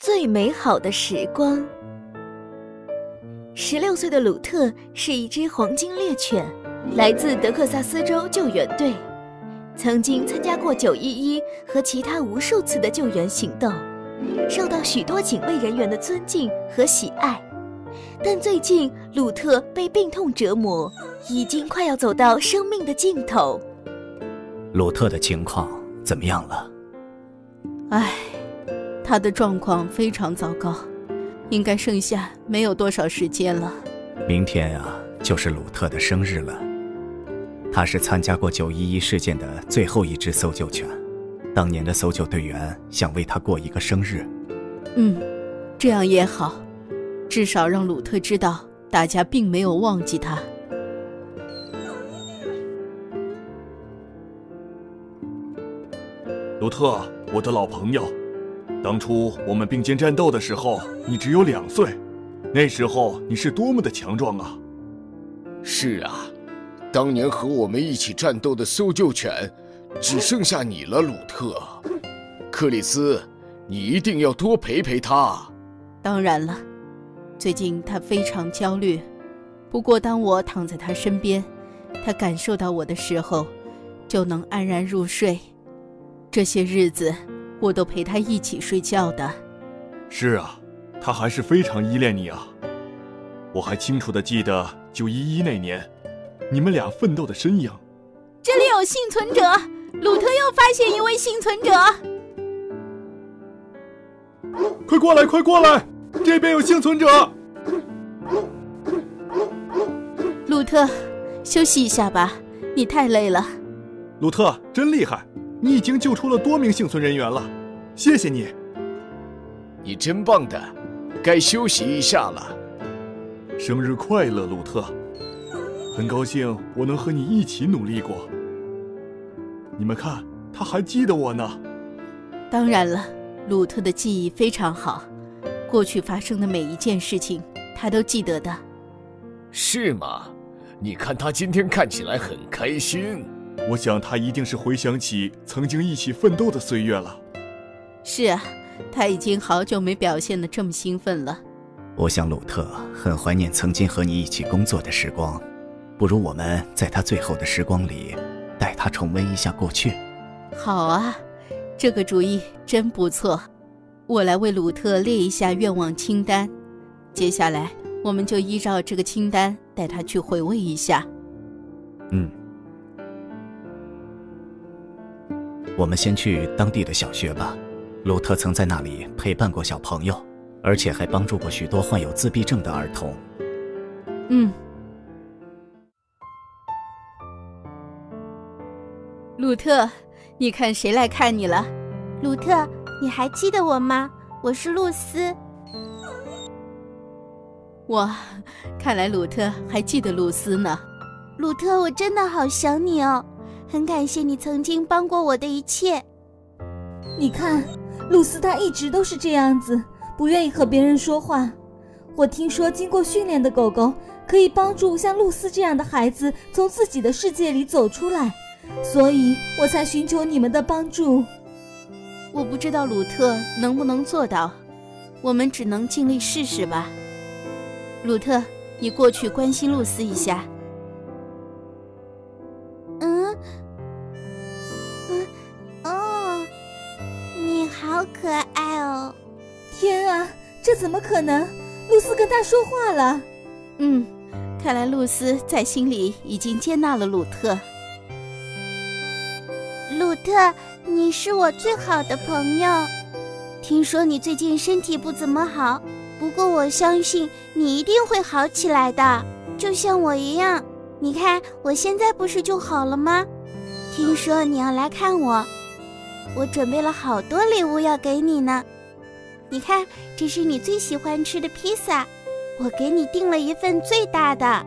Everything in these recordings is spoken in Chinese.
最美好的时光。十六岁的鲁特是一只黄金猎犬，来自德克萨斯州救援队，曾经参加过九一一和其他无数次的救援行动，受到许多警卫人员的尊敬和喜爱。但最近，鲁特被病痛折磨，已经快要走到生命的尽头。鲁特的情况怎么样了？唉，他的状况非常糟糕。应该剩下没有多少时间了。明天啊，就是鲁特的生日了。他是参加过九一一事件的最后一只搜救犬，当年的搜救队员想为他过一个生日。嗯，这样也好，至少让鲁特知道大家并没有忘记他。鲁特，我的老朋友。当初我们并肩战斗的时候，你只有两岁，那时候你是多么的强壮啊！是啊，当年和我们一起战斗的搜救犬，只剩下你了，鲁特。克里斯，你一定要多陪陪他。当然了，最近他非常焦虑，不过当我躺在他身边，他感受到我的时候，就能安然入睡。这些日子。我都陪他一起睡觉的。是啊，他还是非常依恋你啊。我还清楚的记得九一一那年，你们俩奋斗的身影。这里有幸存者，鲁特又发现一位幸存者。快过来，快过来，这边有幸存者。鲁特，休息一下吧，你太累了。鲁特，真厉害。你已经救出了多名幸存人员了，谢谢你。你真棒的，该休息一下了。生日快乐，鲁特！很高兴我能和你一起努力过。你们看，他还记得我呢。当然了，鲁特的记忆非常好，过去发生的每一件事情他都记得的。是吗？你看他今天看起来很开心。我想他一定是回想起曾经一起奋斗的岁月了。是啊，他已经好久没表现得这么兴奋了。我想鲁特很怀念曾经和你一起工作的时光，不如我们在他最后的时光里，带他重温一下过去。好啊，这个主意真不错。我来为鲁特列一下愿望清单，接下来我们就依照这个清单带他去回味一下。嗯。我们先去当地的小学吧，鲁特曾在那里陪伴过小朋友，而且还帮助过许多患有自闭症的儿童。嗯。鲁特，你看谁来看你了？鲁特，你还记得我吗？我是露丝。哇，看来鲁特还记得露丝呢。鲁特，我真的好想你哦。很感谢你曾经帮过我的一切。你看，露丝她一直都是这样子，不愿意和别人说话。我听说，经过训练的狗狗可以帮助像露丝这样的孩子从自己的世界里走出来，所以我才寻求你们的帮助。我不知道鲁特能不能做到，我们只能尽力试试吧。鲁特，你过去关心露丝一下。好可爱哦！天啊，这怎么可能？露丝跟他说话了。嗯，看来露丝在心里已经接纳了鲁特。鲁特，你是我最好的朋友。听说你最近身体不怎么好，不过我相信你一定会好起来的，就像我一样。你看，我现在不是就好了吗？听说你要来看我。我准备了好多礼物要给你呢，你看，这是你最喜欢吃的披萨，我给你订了一份最大的。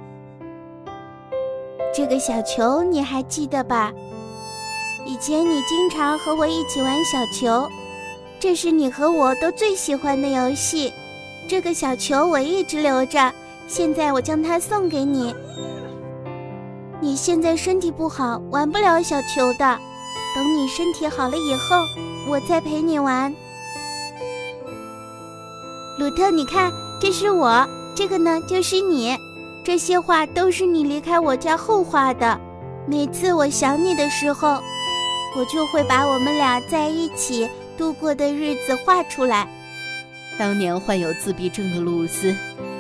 这个小球你还记得吧？以前你经常和我一起玩小球，这是你和我都最喜欢的游戏。这个小球我一直留着，现在我将它送给你。你现在身体不好，玩不了小球的。等你身体好了以后，我再陪你玩。鲁特，你看，这是我，这个呢就是你。这些画都是你离开我家后画的。每次我想你的时候，我就会把我们俩在一起度过的日子画出来。当年患有自闭症的露丝，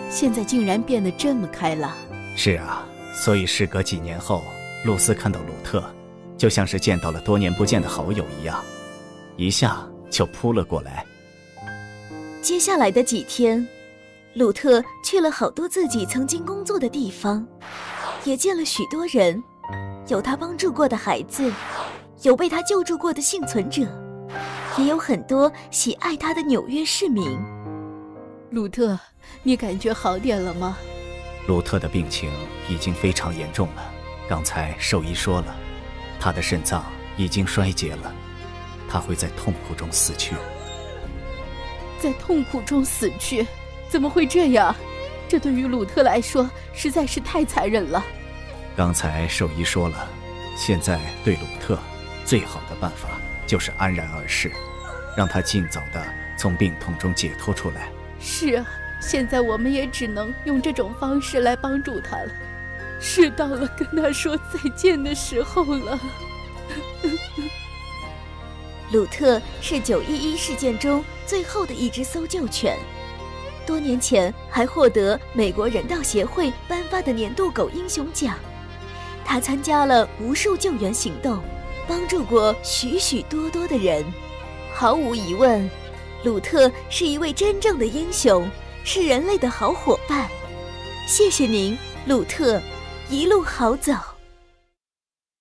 现在竟然变得这么开朗。是啊，所以事隔几年后，露丝看到鲁特，就像是见到了多年不见的好友一样，一下就扑了过来。接下来的几天。鲁特去了好多自己曾经工作的地方，也见了许多人，有他帮助过的孩子，有被他救助过的幸存者，也有很多喜爱他的纽约市民。鲁特，你感觉好点了吗？鲁特的病情已经非常严重了，刚才兽医说了，他的肾脏已经衰竭了，他会在痛苦中死去。在痛苦中死去。怎么会这样？这对于鲁特来说实在是太残忍了。刚才兽医说了，现在对鲁特最好的办法就是安然而逝，让他尽早的从病痛中解脱出来。是啊，现在我们也只能用这种方式来帮助他了。是到了跟他说再见的时候了。鲁特是九一一事件中最后的一只搜救犬。多年前还获得美国人道协会颁发的年度狗英雄奖，他参加了无数救援行动，帮助过许许多多的人。毫无疑问，鲁特是一位真正的英雄，是人类的好伙伴。谢谢您，鲁特，一路好走。